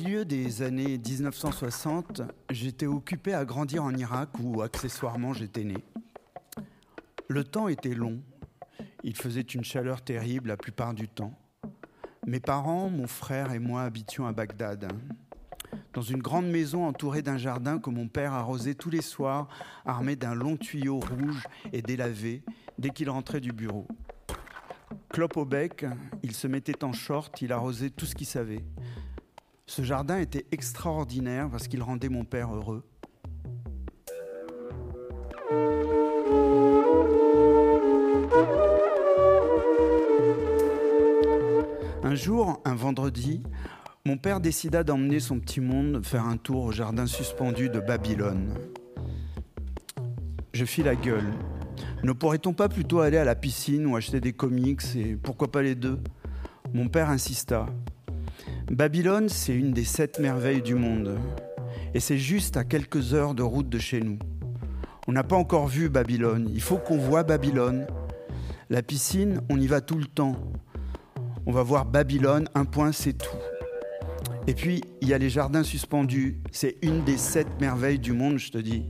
Milieu des années 1960, j'étais occupé à grandir en Irak où accessoirement j'étais né. Le temps était long, il faisait une chaleur terrible la plupart du temps. Mes parents, mon frère et moi habitions à Bagdad, dans une grande maison entourée d'un jardin que mon père arrosait tous les soirs, armé d'un long tuyau rouge et délavé dès qu'il rentrait du bureau. Clope au bec, il se mettait en short, il arrosait tout ce qu'il savait. Ce jardin était extraordinaire parce qu'il rendait mon père heureux. Un jour, un vendredi, mon père décida d'emmener son petit monde faire un tour au jardin suspendu de Babylone. Je fis la gueule. Ne pourrait-on pas plutôt aller à la piscine ou acheter des comics et pourquoi pas les deux? Mon père insista. Babylone, c'est une des sept merveilles du monde. Et c'est juste à quelques heures de route de chez nous. On n'a pas encore vu Babylone. Il faut qu'on voit Babylone. La piscine, on y va tout le temps. On va voir Babylone, un point, c'est tout. Et puis, il y a les jardins suspendus. C'est une des sept merveilles du monde, je te dis.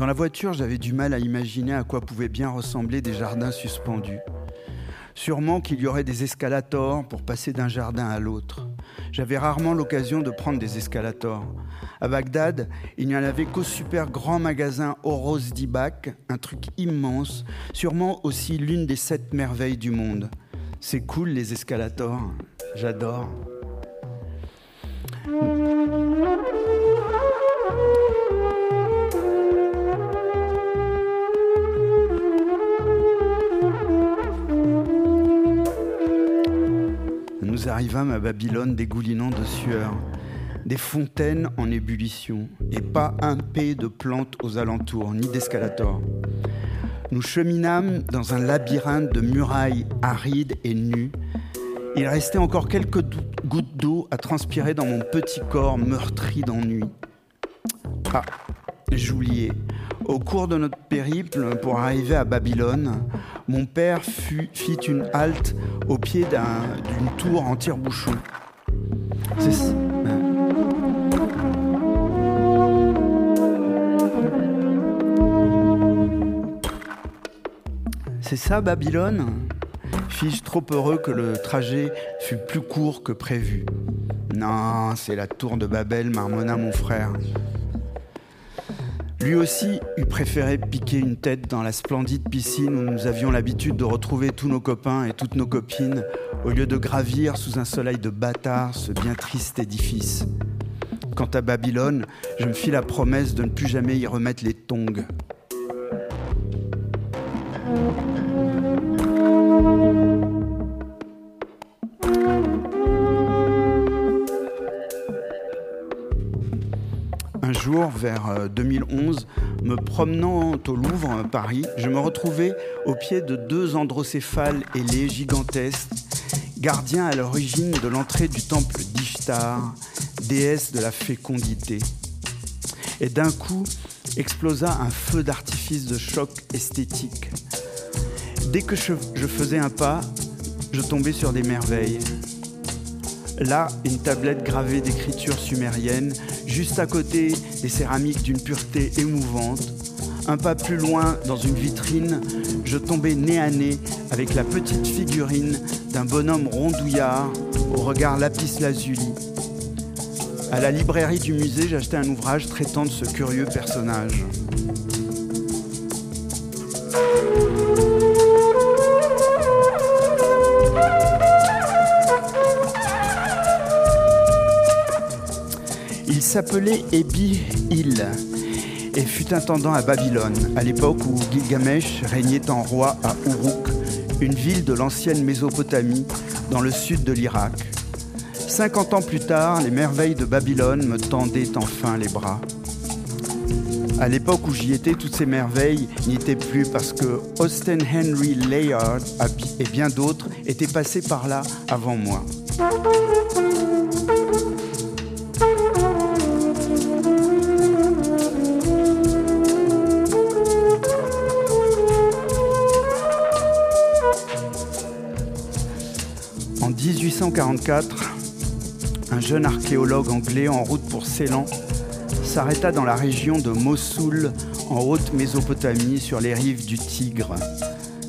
Dans la voiture, j'avais du mal à imaginer à quoi pouvaient bien ressembler des jardins suspendus. Sûrement qu'il y aurait des escalators pour passer d'un jardin à l'autre. J'avais rarement l'occasion de prendre des escalators. À Bagdad, il n'y en avait qu'au super grand magasin Oros Dibak, un truc immense, sûrement aussi l'une des sept merveilles du monde. C'est cool les escalators, j'adore. Nous arrivâmes à Babylone dégoulinant de sueur, des fontaines en ébullition, et pas un p de plantes aux alentours, ni d'escalators. Nous cheminâmes dans un labyrinthe de murailles arides et nues. Il restait encore quelques gouttes d'eau à transpirer dans mon petit corps meurtri d'ennui. Ah, j'oubliais. Au cours de notre périple pour arriver à Babylone, mon père fit une halte au pied d'une tour en tire-bouchon. C'est ça Babylone? Fis-je trop heureux que le trajet fût plus court que prévu? Non, c'est la tour de Babel, marmonna mon frère. Lui aussi eût préféré piquer une tête dans la splendide piscine où nous avions l'habitude de retrouver tous nos copains et toutes nos copines, au lieu de gravir sous un soleil de bâtard ce bien triste édifice. Quant à Babylone, je me fis la promesse de ne plus jamais y remettre les tongs. Vers 2011, euh, me promenant au Louvre, Paris, je me retrouvais au pied de deux androcéphales ailés gigantesques, gardiens à l'origine de l'entrée du temple d'Ishtar, déesse de la fécondité. Et d'un coup, explosa un feu d'artifice de choc esthétique. Dès que je, faisais un pas, je tombais sur des merveilles. Là, une tablette gravée d'écriture sumérienne, juste à côté des céramiques d'une pureté émouvante. Un pas plus loin, dans une vitrine, je tombais nez à nez avec la petite figurine d'un bonhomme rondouillard au regard lapis lazuli. À la librairie du musée, j'achetais un ouvrage traitant de ce curieux personnage. S'appelait Ebi Il et fut intendant à Babylone, à l'époque où Gilgamesh régnait en roi à Uruk, une ville de l'ancienne Mésopotamie dans le sud de l'Irak. Cinquante ans plus tard, les merveilles de Babylone me tendaient enfin les bras. À l'époque où j'y étais, toutes ces merveilles n'y étaient plus parce que Austin Henry Layard et bien d'autres étaient passés par là avant moi. 1944, un jeune archéologue anglais en route pour Ceylan s'arrêta dans la région de Mossoul, en haute Mésopotamie, sur les rives du Tigre.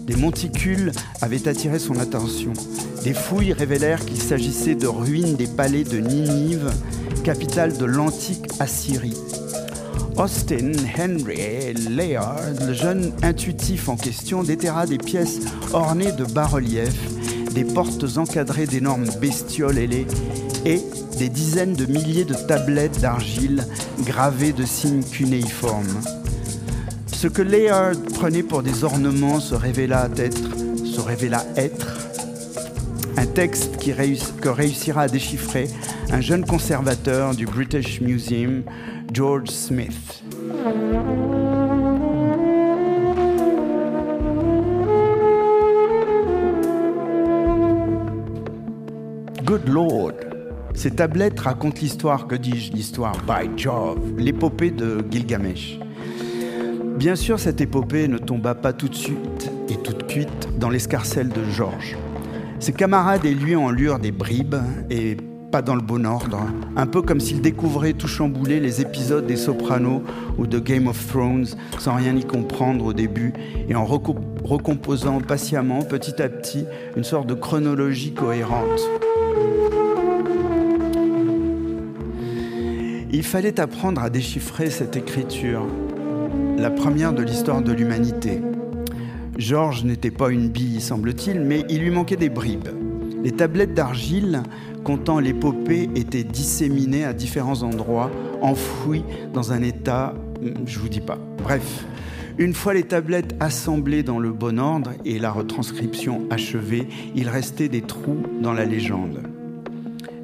Des monticules avaient attiré son attention. Des fouilles révélèrent qu'il s'agissait de ruines des palais de Ninive, capitale de l'antique Assyrie. Austin Henry Layard, le jeune intuitif en question, déterra des pièces ornées de bas-reliefs, des portes encadrées d'énormes bestioles ailées et des dizaines de milliers de tablettes d'argile gravées de signes cunéiformes. Ce que Layard prenait pour des ornements se révéla être, se révéla être un texte que réussira à déchiffrer un jeune conservateur du British Museum, George Smith. Good Lord, ces tablettes racontent l'histoire, que dis-je, l'histoire, by Jove, l'épopée de Gilgamesh. Bien sûr, cette épopée ne tomba pas tout de suite et toute cuite dans l'escarcelle de Georges. Ses camarades et lui en lurent des bribes et pas dans le bon ordre, un peu comme s'il découvrait tout chamboulé les épisodes des Sopranos ou de Game of Thrones sans rien y comprendre au début et en recomposant patiemment petit à petit une sorte de chronologie cohérente. Il fallait apprendre à déchiffrer cette écriture, la première de l'histoire de l'humanité. Georges n'était pas une bille, semble-t-il, mais il lui manquait des bribes. Les tablettes d'argile comptant l'épopée étaient disséminées à différents endroits, enfouies dans un état, je vous dis pas. Bref, une fois les tablettes assemblées dans le bon ordre et la retranscription achevée, il restait des trous dans la légende.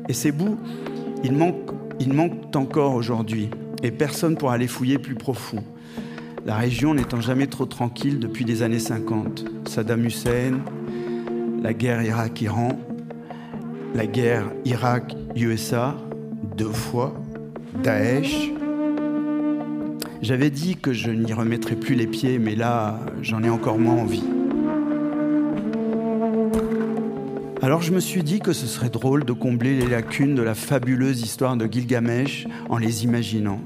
Et ces bouts, ils manquent, ils manquent encore aujourd'hui, et personne pourra les fouiller plus profond. La région n'étant jamais trop tranquille depuis les années 50. Saddam Hussein, la guerre Irak-Iran, la guerre Irak-USA, deux fois, Daesh. J'avais dit que je n'y remettrais plus les pieds, mais là, j'en ai encore moins envie. Alors je me suis dit que ce serait drôle de combler les lacunes de la fabuleuse histoire de Gilgamesh en les imaginant.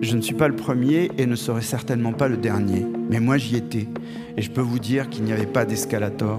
Je ne suis pas le premier et ne serai certainement pas le dernier, mais moi j'y étais, et je peux vous dire qu'il n'y avait pas d'escalator.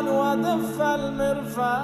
الجبال ودف المرفأ.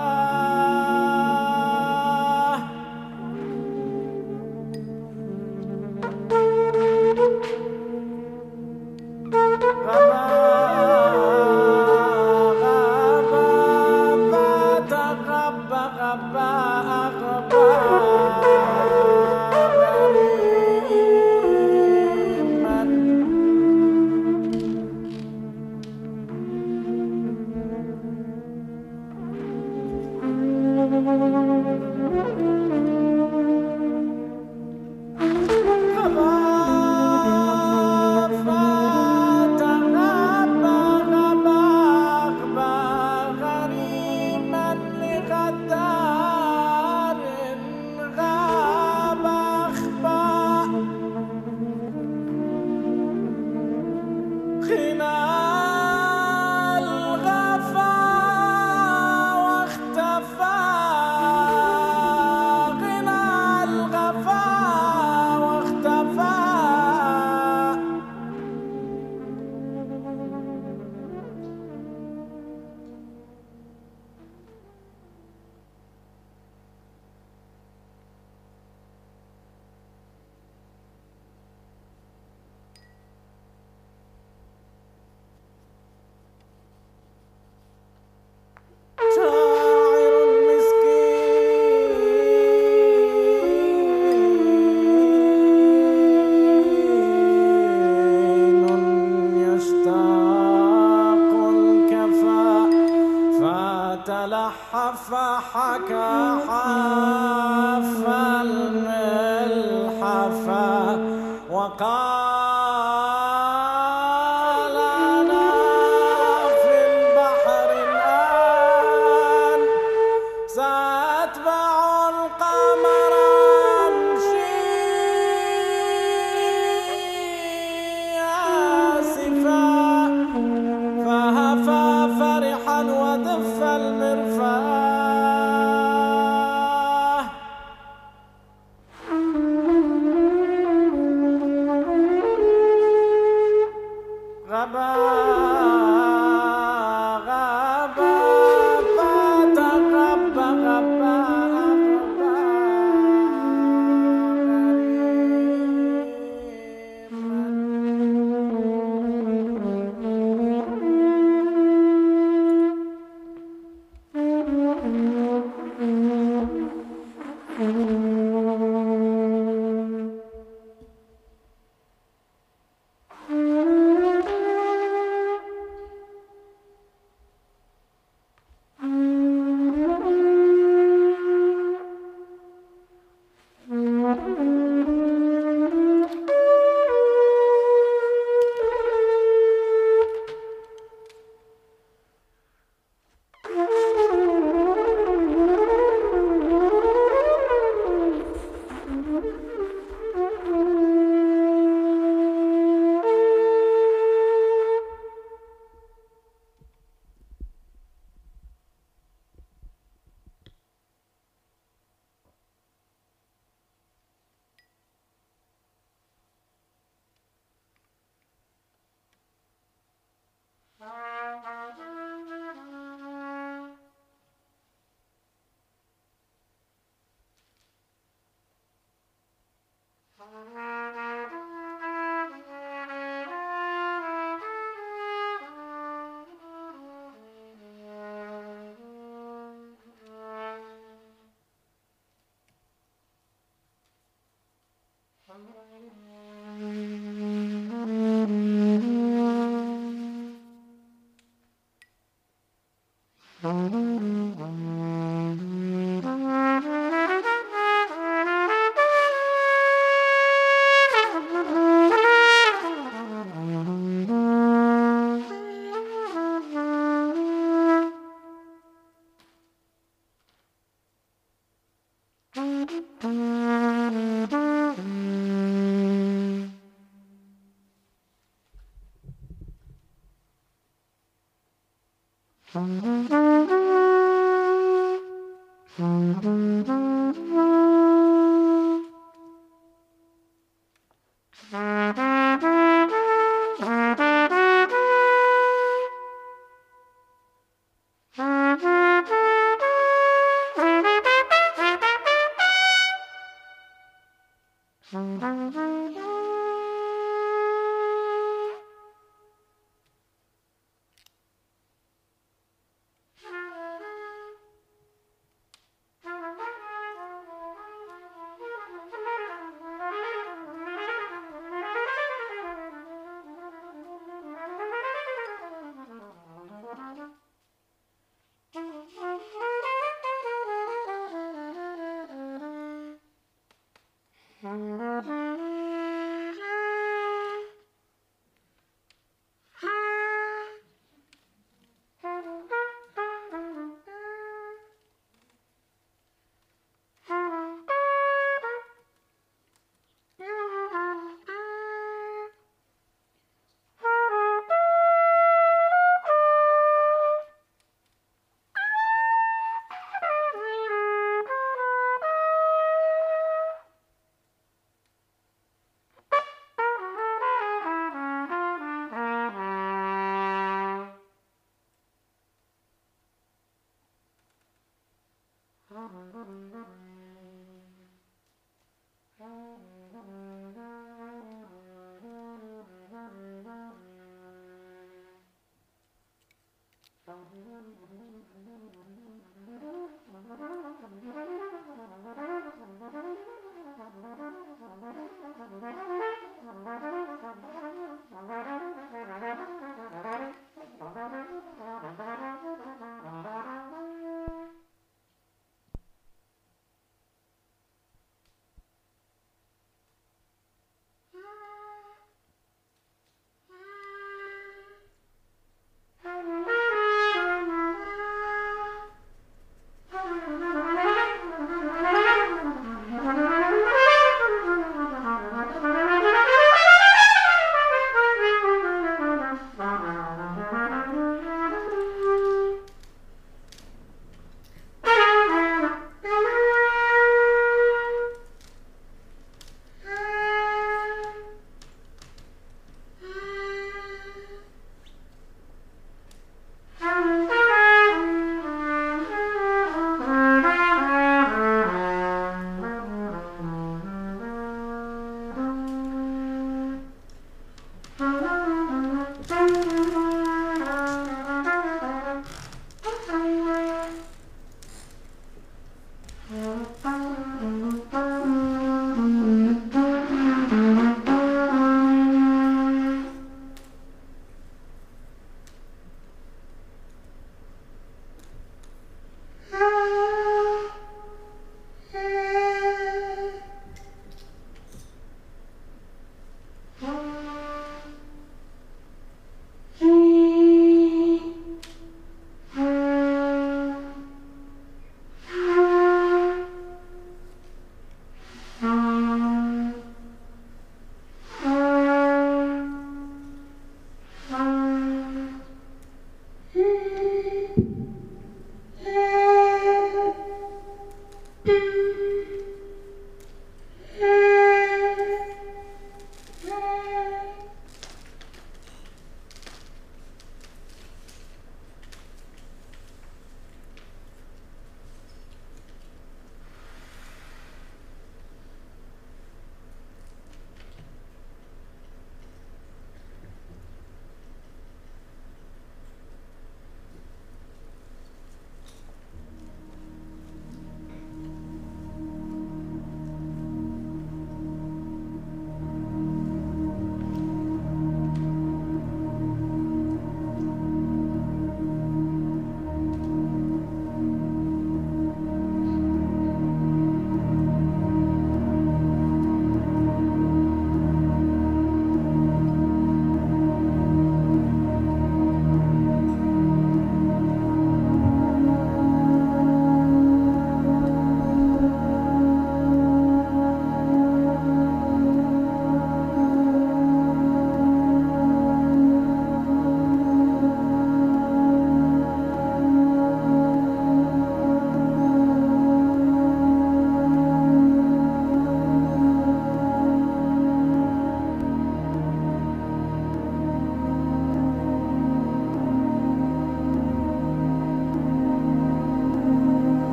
وقال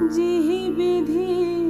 जिहि विधि